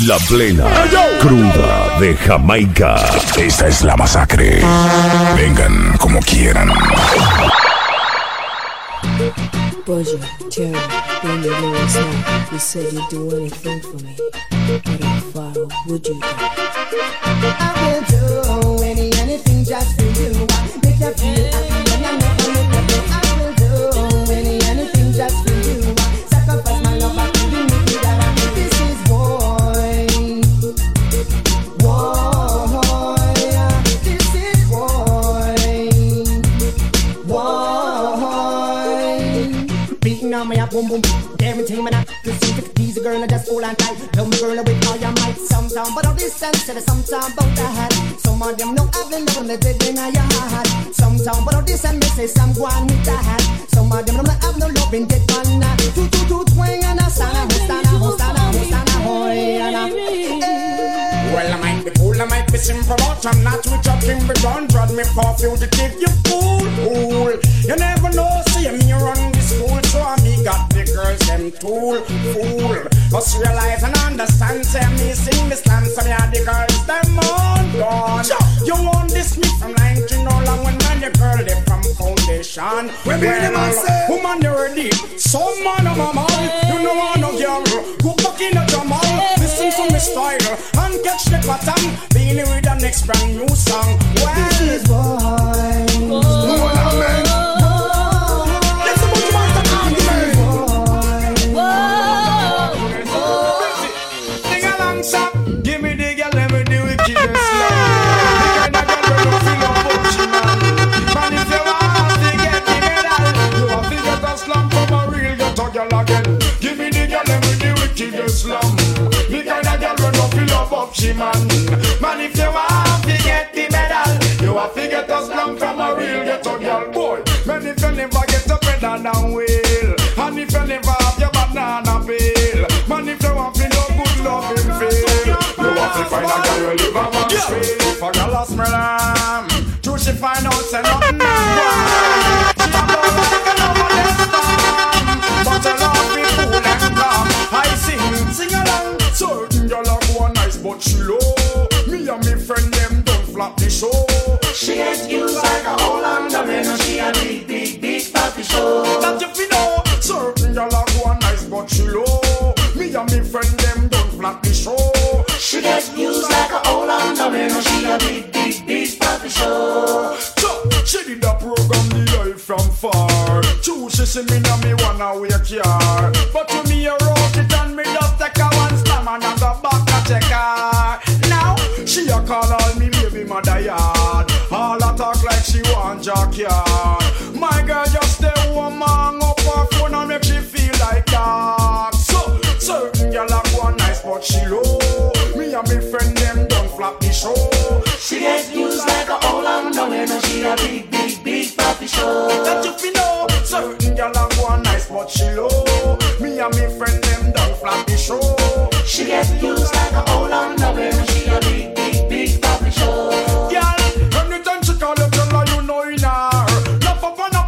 La plena cruda de Jamaica. Esta es la masacre. Vengan como quieran. Buzzure, terror, when you know it's not. You said you'd do anything for me. But I'll follow, would you? I will do any, anything just for you. Make you feel happy when I never make you the girl, I just hold on tight. Love me girl with all your might. Sometime, but all this sense, and sometime about the head. Some of them know I've been loving the dead in your heart. Sometime, but all this and me say some go on with the head. Some of them know I've no love in dead man. Two two two twang and a sana, hostana, hostana, hostana, hoy, and a. Well, I might be cool, I might be simple, but I'm not with your king, but don't drag me for fugitive, you fool, fool. You never know, see me run the school, so me got the girls, them tool, fool. Must realize and understand, say me sing the stand, so me had the girls, them on gone. You want this me from 19 all long when man, the girl, they from foundation. When me them a say- woman, you're ready. Some man of my man, you know want no girl. Go back in the drum, listen to me style the pattern. Being with the next brand new song. Well, This is boy. Feel man. Man, if you want to get the medal, you have to get a slam from a real ghetto girl, boy. Man, if you never get a better than wheel, and if you never have your banana peel, man, if you want to know good love in feel, you have to find a girl who live a man's feel. If a girl a smell true she find out say nothing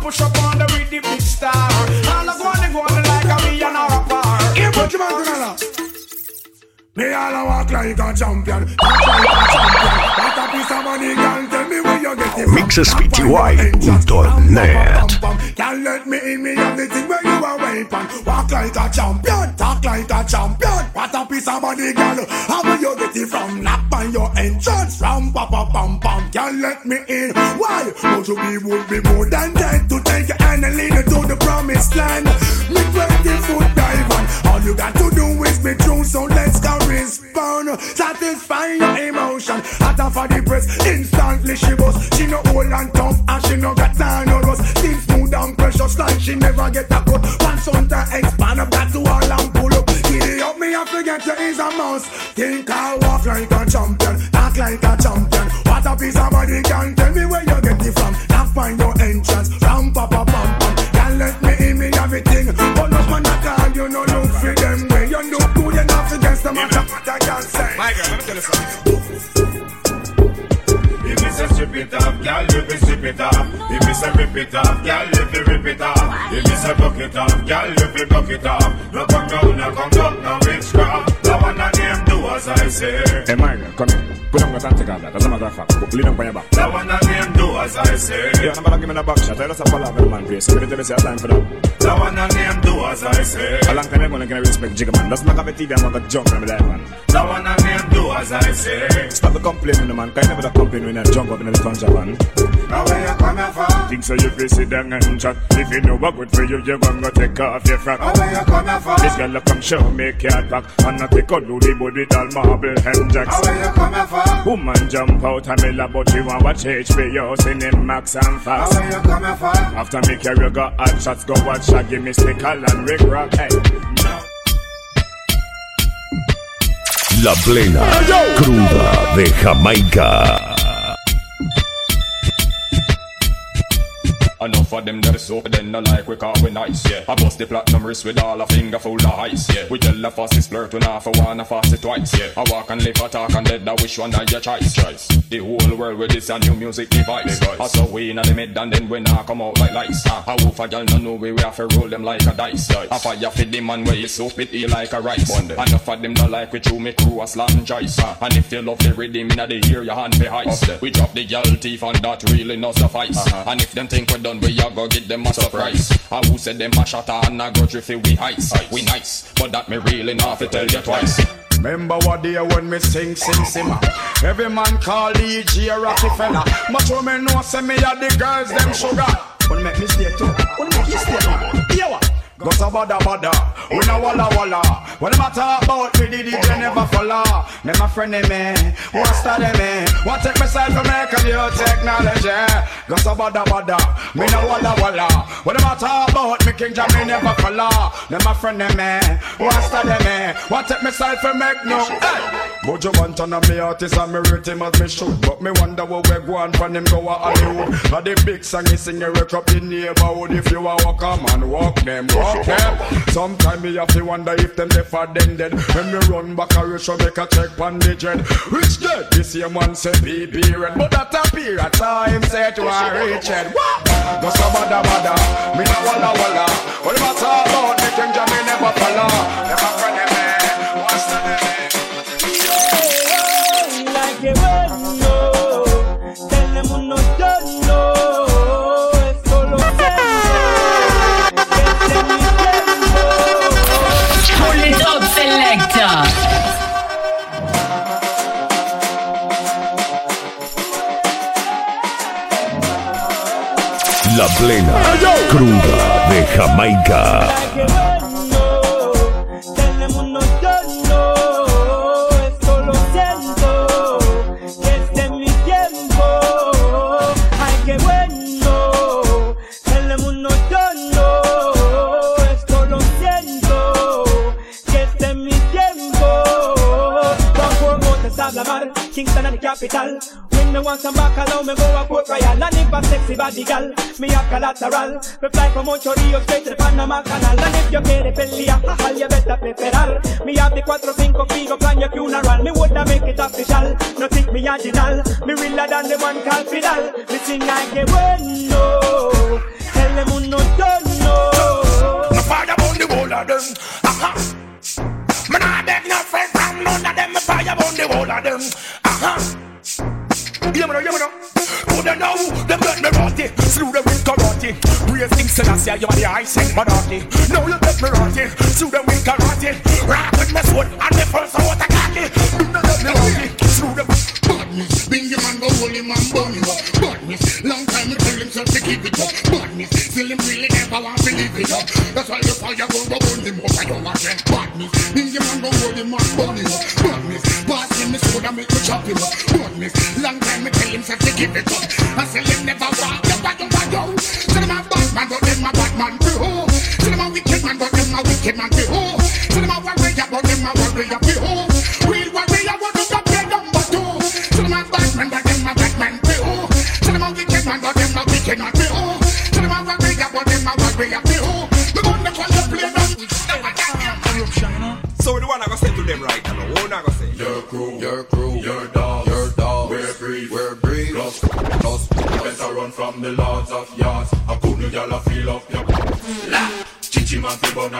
push up on the with the big star. All I go on, go on like a me and a rapper. Here, put your man together. Me all a walk like a champion, talk like a champion. What a piece of money, girl. Tell me where you get it from. MixSPTY.net. Can't let me in, me have the thing where you are weapon. Walk like a champion, talk like a champion. What a piece of money, girl. How will you get it from? Knock on your entrance, from papa pam pam. Can't let me in. Why? But you be would be more than dead to take your hand and lead you to the promised land. Me 20 foot dive on. All you got to do is be true, so let's go respond. Satisfy your emotion. Hotter for the press, instantly she was. She no old and tough, and she no got time no rust. Still smooth and precious, like she never get a cut. One son to expand up, got to all and pull up. Giddy up, me I forget you is a mouse. Think I walk like a champion, talk like a champion. What a piece of body can tell me where you get it from. Now find your entrance, ram pa pa pam pam. Can't let me in me everything. But no man at all, you know look for them way. You look good enough against the match, what I can say. My girl, let me tell you something. If me say strip it off, girl, you be strip it off. If me say rip it off, girl, you be rip it off. If me say buck it off, girl, you be buck it off. No come down, no come down, no witchcraft. The one that name as I say. Hey, my come here. Put on your hand, take all that. As a matter of fact, go- lean on your back. That one again do as I say. Yeah, I'm gonna give me the back shot. I have to love man we tell me say time for that. That one again do as I say. A long time I'm gonna respect Jigga man. That's not have a TV, I'm gonna jump me there, man. That one again do as I say. Stop the complaining, man. Can you never complain when you jump up in the country, man? Now where you coming from? Think so you feel sit down and chat. If you know what good for you, you're gonna take off your frock. Now where you coming from? This girl come show me cat back And not take a loody body with all marble hem jacks Now where you coming from? Woman jump out and me love but you want watch HBO Cinemax Max and Now Fast where you coming from? After me carry go hot shots Go watch Shaggy, Mystical and Rikrok Hey, La plena cruda de Jamaica. Enough of them that is soap, then no like we call we nice, yeah. I bust the platinum wrist with all a finger full of ice, yeah. We tell the fastest flirt we not for one, a fast it twice, yeah. I walk and live, I talk and dead, I wish one of your choice, choice. The whole world with this a new music device. I saw we in the mid and then we not come out like lights. Uh, I wolf a girl no know we, we have to roll them like a dice. I fire for the man where you soap it eat like a rice. Enough of them no like we chew me crew a slam choice. Uh, and if you love the rhythm in the ear, your hand be heist. We drop the girl teeth and that really not suffice. And if them think we done, we a go get them a surprise. I who said them a shot and a grudge if we ice. We nice, but that me really not fi tell you twice. Remember what day when me sing, sing, simmer. Every man call DJ Rockefeller. But when me know say me a the girls them sugar. Wanna make me stay too? Wanna make you stay too? Yeah, what? Go so bada bada, we no walla walla. When them a talk about me, the DJ never follow. Me my friend them me, want study me, want take myself from make a new technology. Go so bada bada, me no walla walla. When them a talk about me, King Jam me never follow. Them my friend them me, want study me, want take myself from make new. Hey. Want to know me artist and me rate him as me should But me wonder what we go on from him go a Hollywood And the big song is sing wake up the neighborhood If you a walk a man, walk them, walk them Sometime me have to wonder if them deaf or them dead. When me run back a ratio make a check on the dread Which dead? The same one say BB red But that appear at time say to a rich head What? Go so bada bada, me no walla walla. What about all about me Jam me never follow. Never friend me, what's the name? like que La plena cruda de Jamaica. A gal, me a collateral. Me fly from Ocho Rios straight to Panama Canal. And if you quiere pelear, all you better preparar. Me have the cuatro cinco figo plan your funeral. Me woulda make it official. No think me original. Me realer than the one called Fidel. Me sing like que bueno. Tell them uno don't know. No fire on the whole of them. Aha. Me nah beg no friend from none of them. Me fire on the whole of them. Aha. Yeah, me They know them get me rotty? Slew them with karate. Praise King Selassie, you are the high sing monarchy. Now you get me rotty. Slew them with karate. Rock with me sword and me first out a cocky. Do not get me rotty. Slew them with Badness, Bingy man go hold him and burn him up. Badness, long time he tell himself to keep it up. Badness, still him really never want to live it up. That's why the fire go go burn him up. I don't want them. Badness, Bingy man go hold him and burn him up. Badness, pass him the sword and make me chop him up. Badness, long time he to keep it up. I say him never want the bad bad yo. Tell him a bad man, but them a bad man too. Tell him a wicked man, but them a wicked man too. Tell him a warrior, but them a warrior too. Real warrior, what do you play number two? Tell them a bad man, but them a bad man too. Tell them a wicked man, but them a wicked man too. Tell them a warrior, but them a warrior from the lords of yards. I couldn't y'all feel up your la. Chichi man fi bun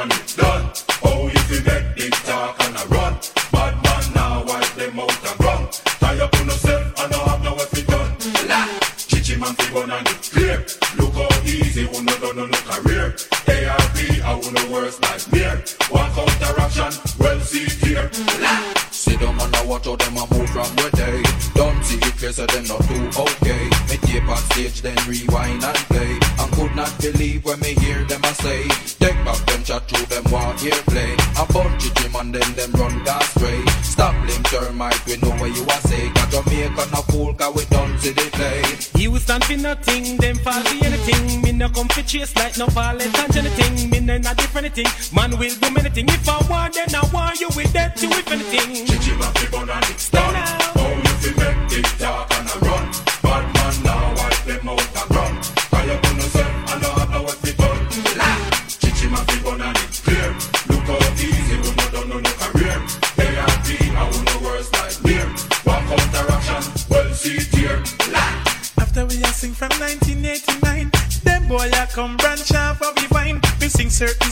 no pallet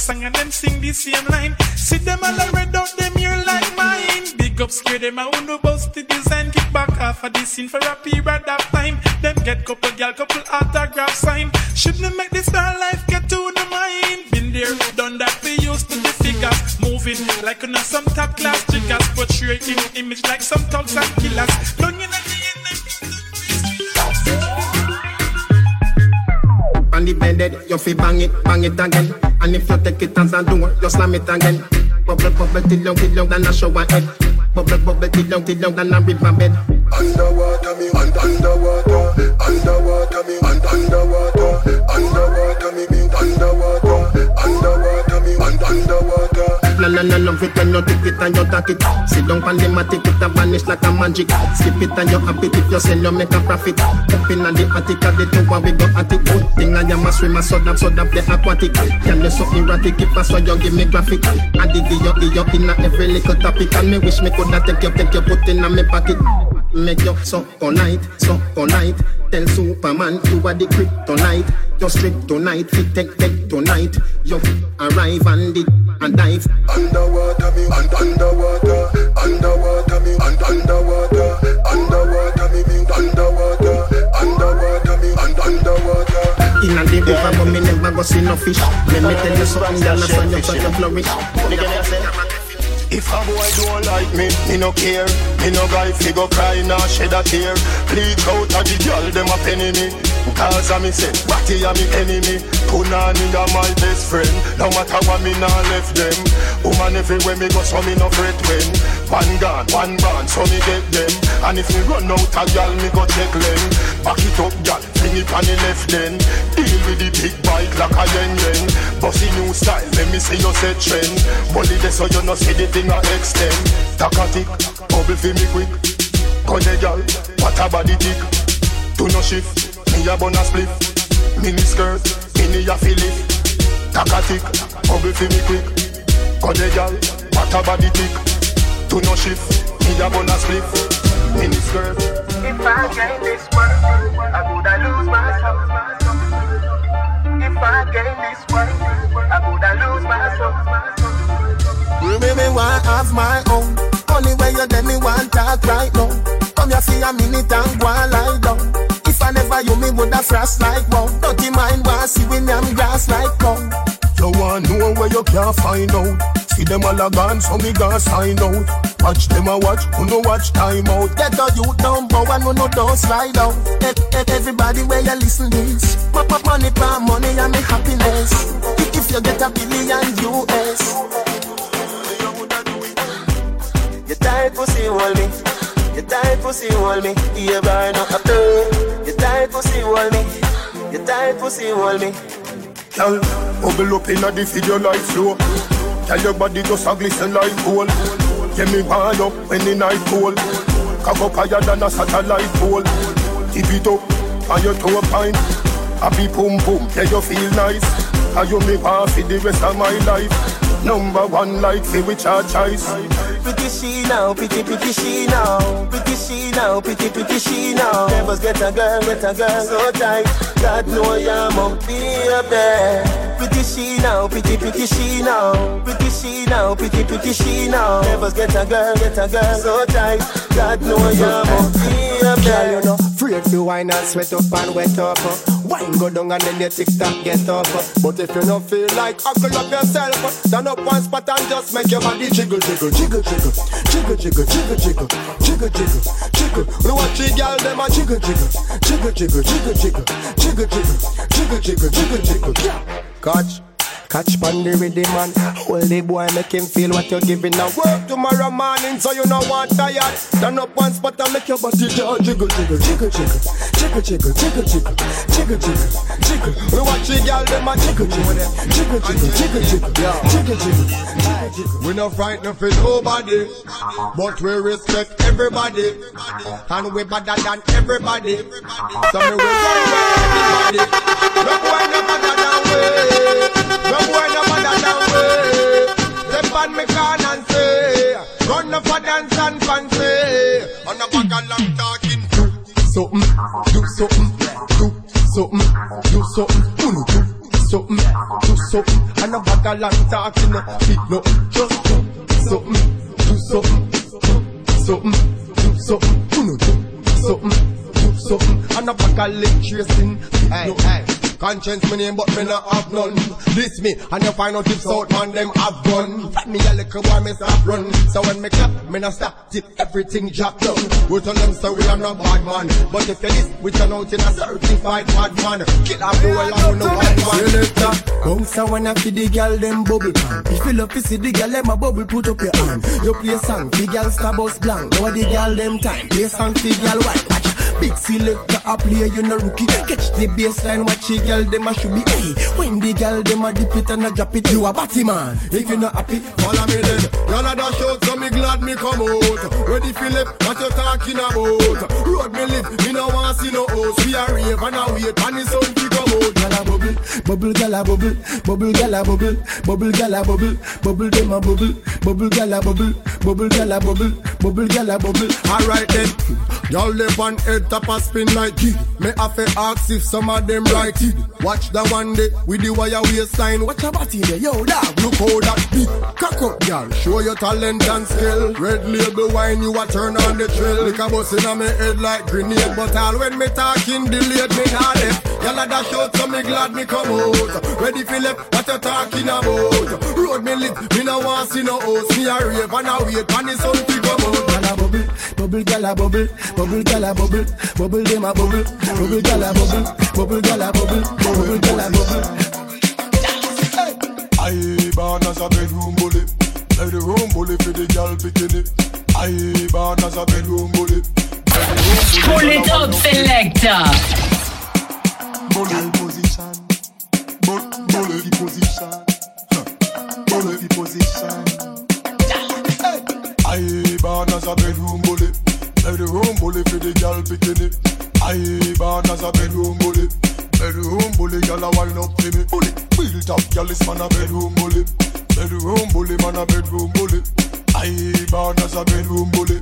song and them sing the same line. See them all red out them ear like mine. Big up scare them a uno bust the design. Kick back off of the scene for a period of time. Them get couple gal, couple autograph sign. Shouldn't make this star life get to the mind. Been there, done that. We used to the figures moving like on some top class triggers, portraying image like some thugs and killers. Don't you know On the bed, you fi bang it, bang it again. And if you take it as a door, you slam it again. Bubble, bubble, till long, till long, than a shower head. Bubble, bubble, till long, till long, than a river bed. Underwater me, un- underwater, underwater me, un- underwater, underwater me, me, underwater, underwater me, un- underwater. La la la love it when you take it and you take it. Sit down on the matic, it a vanish like a magic. Skip it and you happy if you sell, you make a profit. Up in the attic, at the two we go at it. Good thing I am a swimmer, so that so that the aquatic. Can you so erratic if I saw you give me graphic? I did dig you, you in every little topic, and me wish me coulda take you, take you, put in a me pocket. Make you so night, so night. Tell Superman you are the kryptonite. Just straight tonight, fit take take tonight. You arrive and it and dive. Underwater me, un- underwater, underwater me, un- underwater, underwater me, me, underwater, underwater me, un- underwater. In a the river, but me never go see no fish. Let me tell you something, girl, I saw you so you flourish. If a boy don't like me, me no care. Me no guy fi go cry nor shed a tear. Bleach out a the girl dem a penny me. Cause a me say, Batty a me enemy. Punani a my best friend. No matter what me nah left them. Woman everywhere me go, so me no fret when. One gun, one band, so me get them. And if me run out a girl, me go check them. Back it up, girl, bring it on the left then. Deal with the big bike like a yen yen. Bossy new style, let me see you set trend. Bully this so you no see the thing I extend. Takatic, bubble fi me quick. Cause the girl, what a body tick. Do no shift, me a bun a split. Mini skirt, mini a fillet. Takatic, bubble fi me quick. Cause the girl, what a body tick. Do no shift, me a bun a split. Mini skirt. If I gain this one, I woulda lose myself. If I gain this one, I woulda lose myself. Me me want have my own. Only way you let me want talk right now. Come here for a minute and go and lie down. If I never you, me woulda frost like wow. Dirty mind want see when I'm grass like cow. You want know where you can't find out. See them all a gone, so me gonna sign out. Watch them a watch, who no watch time out. Get the youth down, bow and who no don't slide out. E- e- Everybody where you listen this. Ma- ma- Money for money and me happiness. If if you get a billion US. You tight pussy hold You tight pussy hold me. You burn up a You tight pussy hold me. You tight pussy hold me. Girl, bubble up inna the video like flow. Tell your body just a glisten like gold. Get me wind up when the night cold. Cock up higher than a satellite pole. Tip it up on your toe pine. Happy boom boom, yeah you feel nice. How you me want for the rest of my life. Number one like me with our choice. Pretty she now, pretty pretty she now, pretty she now, pretty pretty she now. Never get a girl, get a girl so tight. God know I'm up there. Pretty she now, pretty pretty she now, pretty she now, pretty pretty she now. Never get a girl, get a girl so tight. God know I'm up there. Girl, you know, afraid to wine and sweat up and wet up. Wine go down and then your tick tock get up. But if you don't feel like huckle up yourself, stand up one spot and just make your body jiggle, jiggle, jiggle, jiggle, jiggle, jiggle, jiggle, jiggle, jiggle, jiggle, jiggle. We watch the girl them a jiggle, jiggle, jiggle, jiggle, jiggle, jiggle, jiggle, jiggle, jiggle, jiggle, jiggle, jiggle. Catch. Catch pan the rhythm man Hold the boy make him feel what you're giving Now work tomorrow morning so you know want tired Stand up one spot and make your body jiggle Jiggle, jiggle, jiggle, jiggle Jiggle, jiggle, jiggle, jiggle Jiggle, jiggle, jiggle We watch the girl them a jiggle, jiggle Jiggle, jiggle, jiggle, jiggle Jiggle, jiggle, jiggle We no frightened for nobody But we respect everybody And we better than everybody So we run with everybody No boy no better than we boy no better than we. Step on me can and say, run up for dance and fancy. On a bag of long talking, do something, do something, do something, do something, do something, do something. On a bag of long talking, fit no, just do something, do something, do something, do something, uno do something, do something. On a bag of leg tracing, fit no. Conscience me name, but me not have none. This me, and you find out if South man them have gun. Fat me a little boy, me stop run. So when me clap, me not stop till everything drop down. We tell them so we are not bad man. But if you list, we turn out in a certified bad man. Kill off the whole of no bad man. Selector, bounce a wanna feed the girl them bubble pan. If you love to see the girl them a bubble, put up your hand. You play song, the girl star bus blank. Know the girl them time, play song, the girl white. Big selector a play, you no rookie. Catch the baseline, watch the girl them a should be. Hey, when the girl them a dip it and a drop it, you a batty man. If you not happy, follow me then. Y'all a so me glad me come out. Ready Philip, what you talking about? Road me live, me no want see no host. We a rave and a wait, and the sun to come out. Gyal a bubble, bubble gyal a bubble, bubble gyal a bubble, bubble gyal a bubble, bubble them a bubble, bubble gyal a bubble, bubble gyal a bubble, bubble gyal a bubble. Alright then, y'all live on head top a spin like kid. Me have to ask if some of them right it. Watch the one day with the wire waistline. Watch your body there, yo dog. Look how that big cock up, y'all. Show your talent and skill. Red label wine, you a turn on the trail. Lick a bus in me head like grenade. But all when me talking delayed, me not left. Y'all a dash out, so me glad me come out. Ready Philip, what you talking about? Road me live, me no want see no host. Me a rave and a wait, and the sun to come out. Gyal a bubble, bubble gyal a bubble, bubble gyal a bubble, bubble them a bubble, bubble gyal a bubble, bubble gyal a bubble, bubble gyal a bubble. I born as a bedroom bully, bedroom bully for the girl bikini. I born as a bedroom bully, Pull it up, selector. Bully position, Bu- bully position, bully position. I born as a bedroom bully, bedroom bully for the girl bikini. I born as a bedroom bully, bedroom bully, girl a wine up to me. Bully, built up, girl is man a bedroom bully, bedroom bully, man a bedroom bully. I born as a bedroom bully,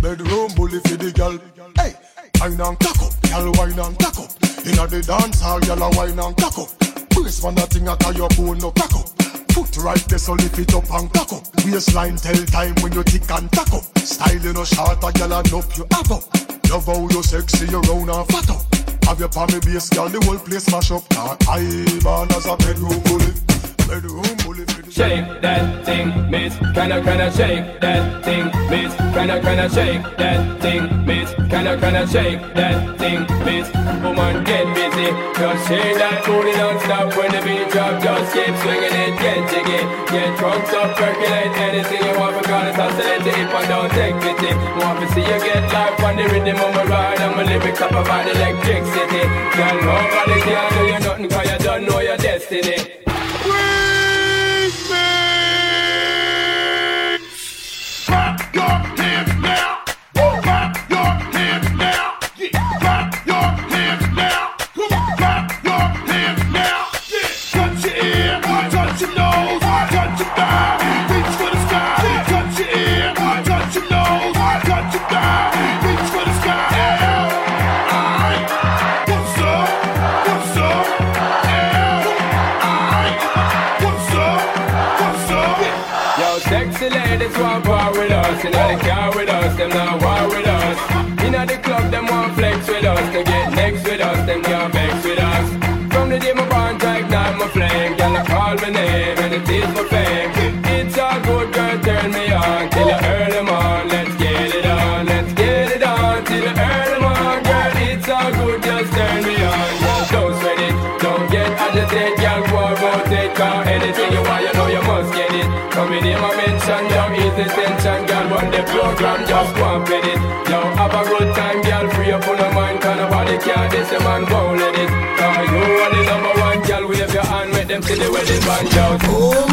bedroom bully for the girl. Hey, wine and cock up, girl wine and cock up. Inna the dance hall, girl a wine and cock up. Brace man a thing a tie your bone no cock up. Foot right there, so lift it up and cock up. Waistline tell time when you tick and tack up. Style you no short, a gyal a up you have up. Love how you sexy, you round and fat up. Have your palmy base, gyal, the whole place mash up. Nah, I born as a bedroom bully. Shake that thing, miss. Can I, can I shake that thing, miss? Can I, can I shake that thing, miss? Can I, can I shake that thing, miss? Woman, get busy. Just shake that booty non-stop when the beat drop. Just keep swinging it, get jiggy. Get drunk up, percolate anything you want. Because it's oscillate it if I don't take pity. Want to see you get life on the rhythm of my ride. And my lyrics up about electricity. Girl, nobody can do you nothing cause you don't know your destiny. can't with us, them not war with us. Inna the club, them want flex with us to get. no plan, just go and with it. Yo, have a good time, girl, free up on the mind, cause nobody care, this a man won't let it. Cause you are the number one, girl, wave your hand, make them see the wedding band, yo. Oh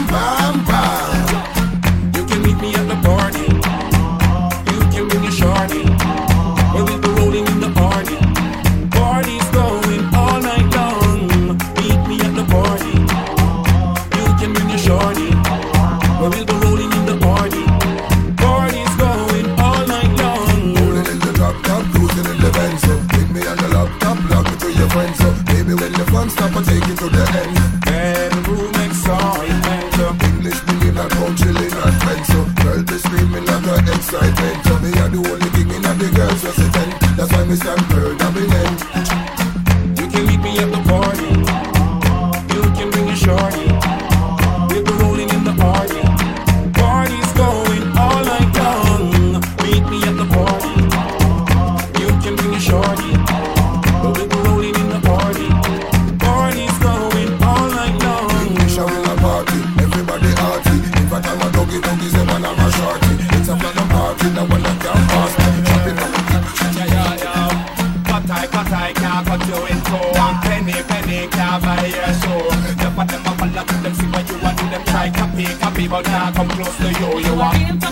you into One penny, penny can't buy your soul. The them a follow them see what you want do Them try copy, copy But now come close to you, you are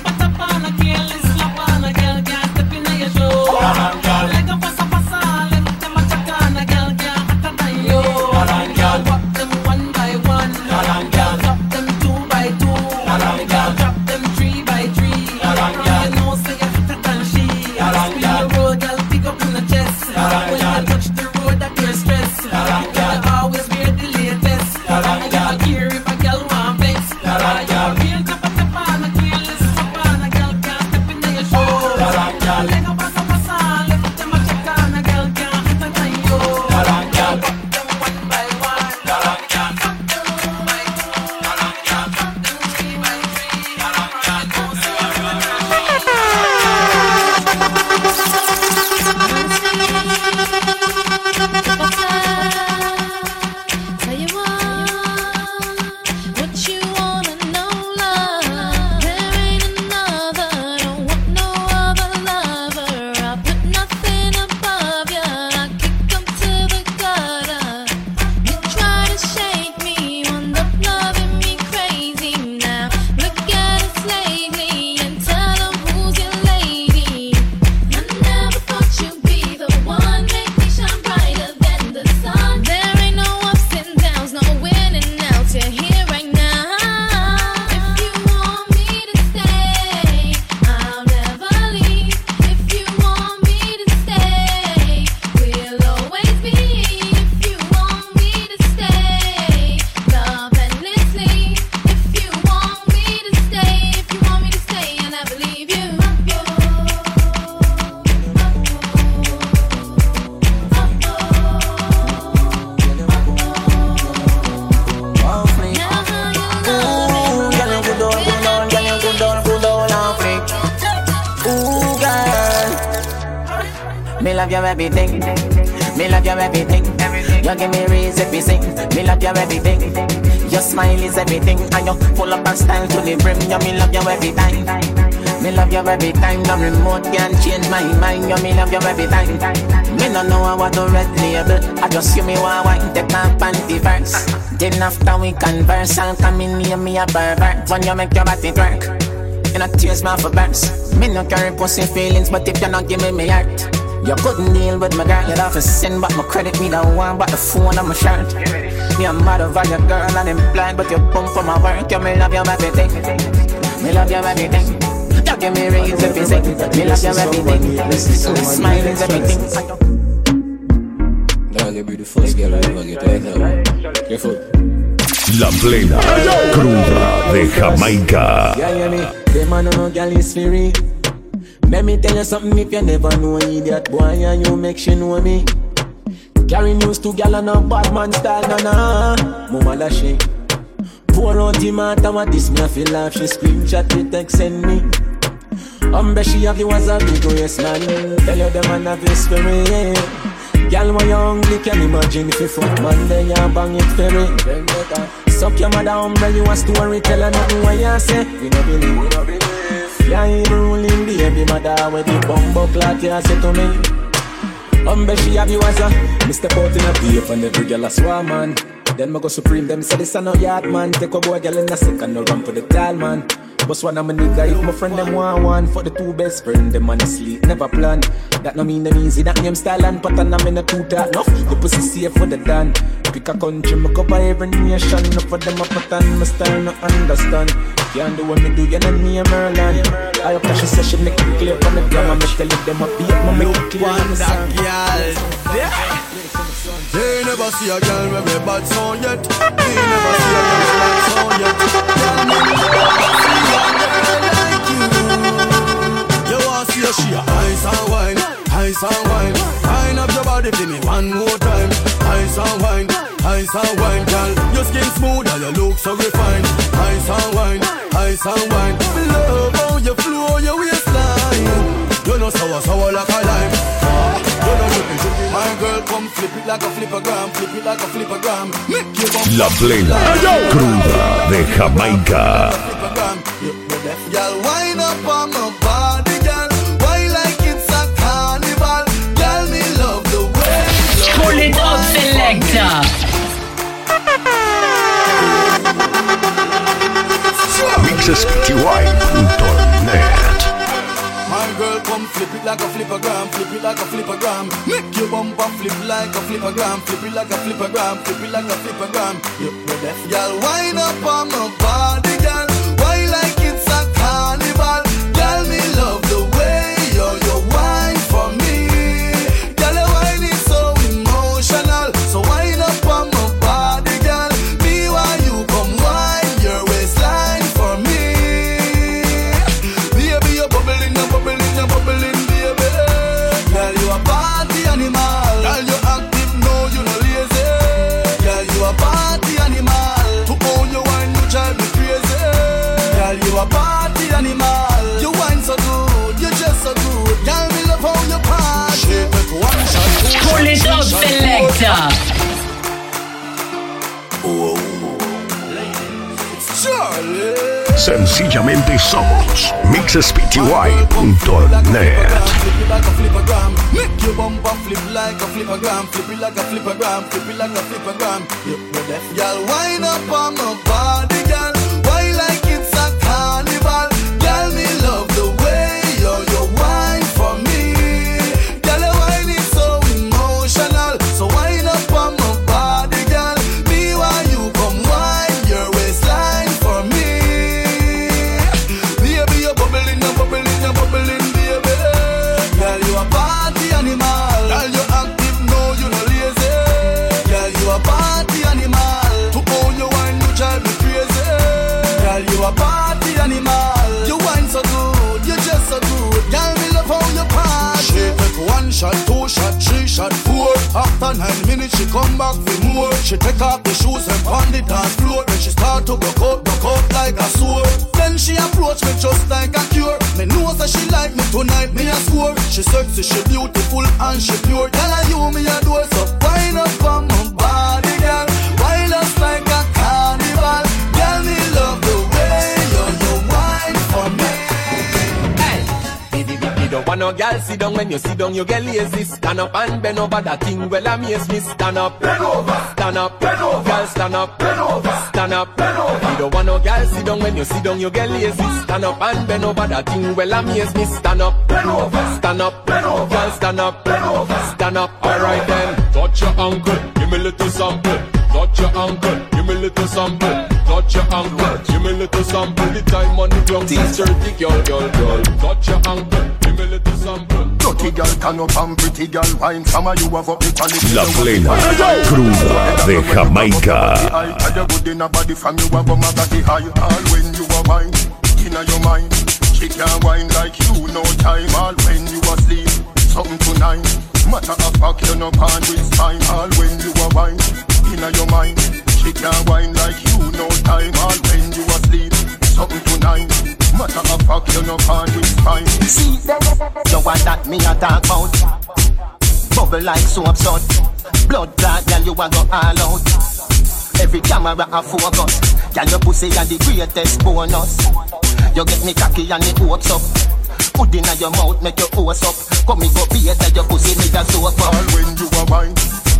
Me love you every time, no remote can change my mind. You me love you every time. Me no know what to red label. I just you me want white. take my panty first. Then after we converse, I'll come in near me a pervert. When you make your body twerk, you not tears my for burst. Me no carry pussy feelings, but if you not give me me heart. You couldn't deal with my girl, you'd have to send my credit, me the one, but the phone on my shirt. Me a mad over your girl and I'm blind, but you pump for my work, you me love you every day. Me love you every day back and me raise everything. Me love you everything. Smile is everything. Darling, you the first girl I ever get right now. Careful. La plena cruda de Jamaica. Yeah, yeah, me. Them man no gal is. Let me tell you something if you never know idiot boy and you make she know me. Carry news to gal on a bad man style, na na. La what this me I feel. She text, send me. Umbe she have you as a big waist man. Tell you the man have his spirit. Yeah. Gal when you hungry can imagine if you fuck man then you bang it ferry. Suck your mother umbre you a story tell her nothing what you say. We no believe. We no believe. Yeah, ain't ruling baby mother with the bumbo clot you say to me. Umbe she have you as a Mr. Out in a beef and every girl a swarm man. Then me go supreme them say this a no yard man. Take a boy girl in a second no run for the tall man. Boss one of my nigga if my friend them want one for the two best friend them on sleep never plan. That no mean them easy that name style and pattern I'm in a two talk enough. The pussy safe for the done. Pick a country me cover every nation. No for them a pattern my style no understand. Can't do what me do you know me a Merlin. I hope that she say she make it clear from the gram. I'm tell you them a beat me make it clear. One that girl. They never see a girl with a bad sound yet. They never see a girl with a bad sound yet. You want she a ice and wine, ice and wine. Wine up your body for me one more time. Ice and wine, ice and wine, girl. Your skin smooth and your look so refined. Ice and wine, ice and wine. Love how you flow your waistline. You know sour, sour like a lime. You know drippy, drippy. My girl, come flip it like a flippergram, flip it like a flippergram. Make you La plena cruda de Jamaica. MixSPTY.net My girl, come flip it like a flippergram, flip it like a flippergram. Make your bumper flip like a flippergram, flip it like a flippergram, flip it like a flippergram. Girl, wind up on my body, selector. Charlie. Sencillamente somos MixSPTY.net After nine minutes, she come back for more. She take off the shoes and pound the dance floor. Then she start to go out, go out like a sword. Then she approach me just like a cure. Me know that she like me tonight, me a score. She sexy, she beautiful and she pure. Tell her you me a door, so Don't no girl sit down when you sit down, you get lazy. Stand up and bend over that thing. Well, amaze me. Stand up, bend over. Stand up, bend over. Girl, stand up, bend over. Stand up, bend over. You don't want no girl sit down when you sit down, you get lazy. Stand up and bend over that thing. Well, amaze me. Stand up, bend over. Stand up, bend over. Girl, stand up, bend over. Stand up. Alright then. Touch your ankle, give me a little sample. Touch your ankle, give me a little sample. Touch your ankle, give me a little sample. The time on the clock, teacher, thick, girl, girl, girl. Touch your ankle, give me a little sample. Dirty girl turn up and pretty girl wine Some of you have up the quality La plena cruda de Jamaica. I had a good in a body from you have a body high All when you are wine, inna your mind She can't wine like you, no time all when you asleep. Something tonight. Matter of fact, you no pan with spine all when you are wine. Inna your mind. She can't wine like you, no time all when you asleep. Something tonight. Matter of fact, you no pan with spine. See, you want that me a talk about? Bubble like soap sud. Blood clot, girl, you a go all out. Every camera a focus. Girl, your pussy a the greatest bonus. You get me cocky and it hopes up. Put inna your mouth, make your hose up. Come me go beat your pussy, me a soap up. All when you are wine,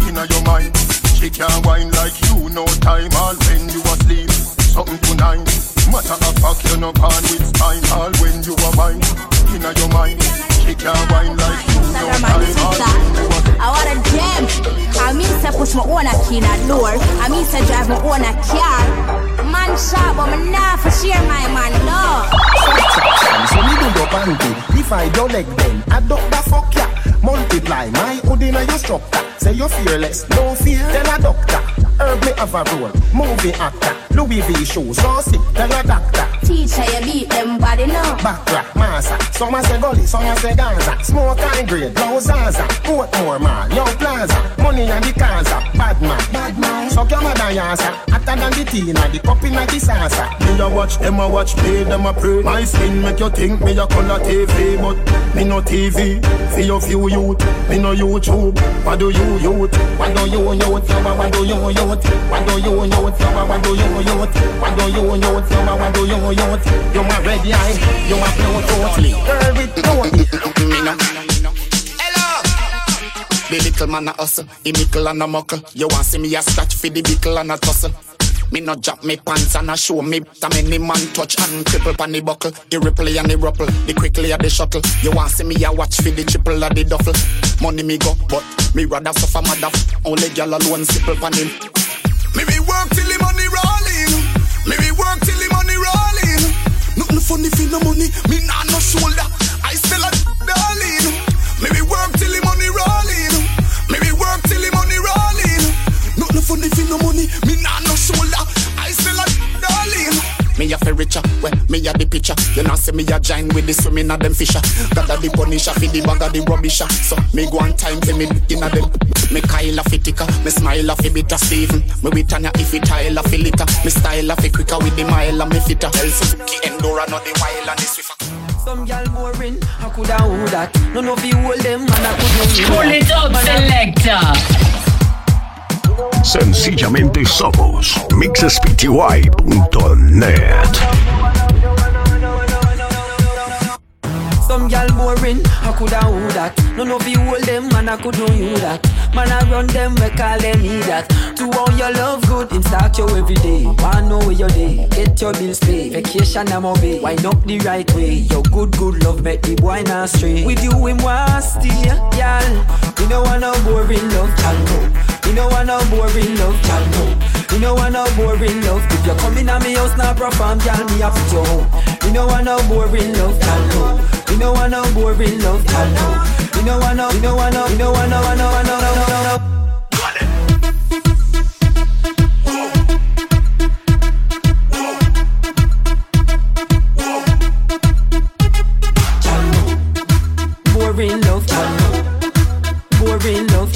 inna your mind. She can't wine like you, no time. All when you asleep, something tonight. Matter of fact, you no pan with spine. All when you are wine, inna your mind. She can't wine like you, no time. All when you are I want a gem. I mean to push my own a key in a door. I mean to drive my own a car. Man shop, but me not for share my man, no. So me do your panty, divide your leg then Adopt the fuck ya, multiply my hood inna your structure. Say you're fearless, no fear, tell a doctor Herb me have a role, movie actor Louis V shoes, so sick, tell a doctor Teacher, you beat them body now. Backrack, massa, some a say gully, some a say Gaza Smoke and grade, blow Zaza Portmore mall, yo plaza Money and the Gaza, bad man, bad man Suck your mother yasa, hotter than the tina The cup inna the salsa Me a watch them a watch me, them a pray. My skin make you think me a color TV, but me no TV. For your few youth, me no YouTube. What do you youth? What do you youth? Yo, what do you youth? What do you youth? Yo, what do you youth? What do you youth? Yo, what do you youth? You a red eye, you a blue totally. Girl with Me no. The little man a hustle, he mickle and a muckle. You want see me a scratch for the bickle and a tussle. Me no drop me pants and a show me Tam any man touch and cripple pan the buckle The ripple and the ruffle, the quickly of the shuttle You want see me a watch for the triple of the duffel Money me go, but me rather suffer mother Only girl alone simple pan him Me we work till the money rolling. Me we work till the money rolling. Nothing funny for no money. Me nah no shoulder. I still a darling. Me we work till the Me a fi richer, well, me a the pitcher You know see me a join with the swimming of them fisher. Got a the punisher fi the bag of the rubbisher uh. So me go on time fi me in a them. Me Kyle a fi thicker, me smile a fi bitter Steven Me with Tanya if it tile a fi litter. Me style a fi quicker with the mile and me fitter. Tell Suzuki Endora not the wild and the swiffer. Some gal boring, I coulda who that. None of you hold them, and I could Pull it up, selector. Sencillamente somos mixespty.net. Some gal boring, I coulda who that. None of you hold them, and I could know you that. Man, I run them, we call them me that. To all your love good, stalk you every day. Wanna know where your day, get your bills paid. Vacation, I'm obey. Wind up the right way. Your good, good love, make the boy not stray. With you, him want steal, gal. You know want no boring love, gal no. You know want no boring love, gal no. You know want no boring love. If you come in at me house, now perform, gal, me up to your home. You know want no boring love, gal no. You know want no boring love, gal no. You know want no, you know want no, you know want no, want no, want no, no, no, no, boring love. Boring love,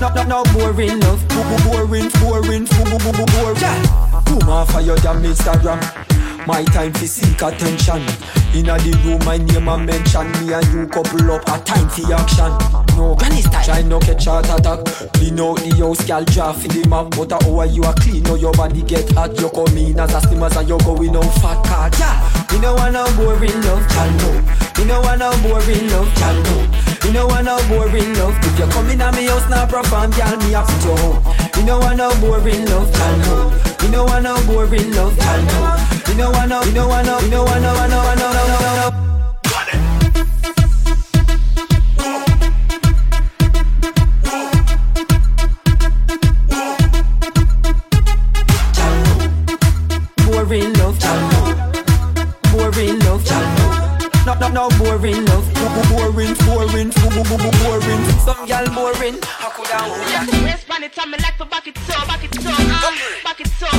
no. No, no, boring love. Bo- bo- Boring, boring, bo- bo- bo- bo- boring. Gal, Boom off of your damn Instagram. My time to seek attention. Inna the room, my name a mention. Me and you couple up. A time for action. No granny style. Try no catch heart attack. Clean out the house, girl. Draft for the map. But uh, a hour you a clean. Now your body get hot. You come in as a steamers and you going on fat car. Yeah. You know want no boring love, gal no. You know want no boring love, gal no. You know want no boring love. If you come in at me house now perform, gal, me up to your home. You know want no boring love, no. You know want no boring love, no. You know want no, you know want no, you know want no, want no, want no, no, no, no, no. Boring love, gal no. Boring love, gal no. No, no, no, boring love. Bo- bo- Boring, boring, bo- bo- bo- bo- boring. Some gal boring. I coulda hold ya. On me like to back it up, back it up, uh, back it up,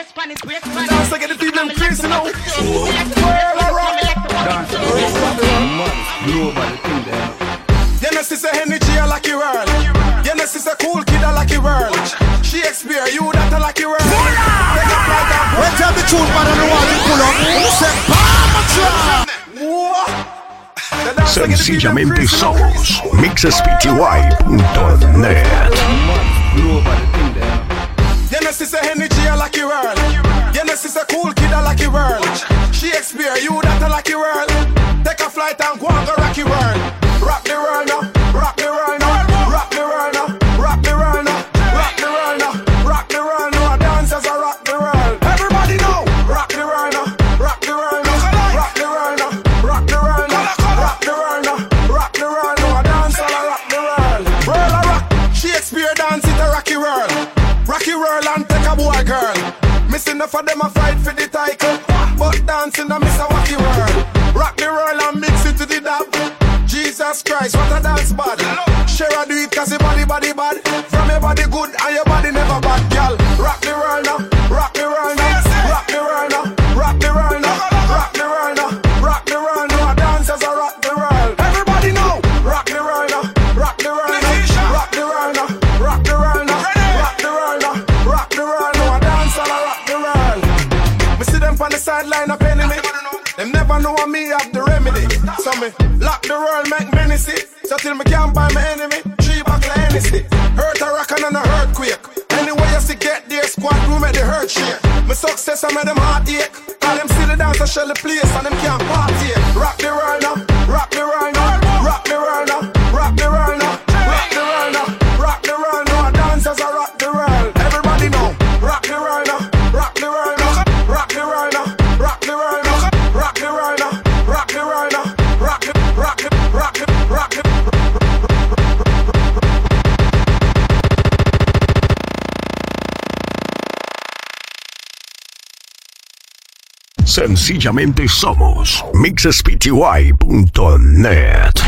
brace pan it, brace pan. Dance again, feel them crazy now. Well, alright. Dance, brace energy, I like you earl. You cool kid, I like you. Shakespeare, you that I like you earl. Tell the truth, man, I don't want to pull up. Say, Palma Sencillamente somos MixSPTY.net know she's a energy, I like it whirl. You know a cool kid, I like it whirl. She experience you that a lucky girl. Take a flight and go on go rocky whirl. Enough of them a fight for the title. But dancing, I miss a wacky world. Rock the roll and mix it to the dab. Jesus Christ, what a dance bad. Share a do it cause your body, body bad. From your body good and your body never bad, girl. camp by my enemy, three buckle Hennessy. Hurt a rock and a earthquake. Anyway, you see get there, squad room at the hurt shit. My success, I made them heartache. Call them sitting down, so shell the place, and them can't park. Sencillamente somos mixespty.net.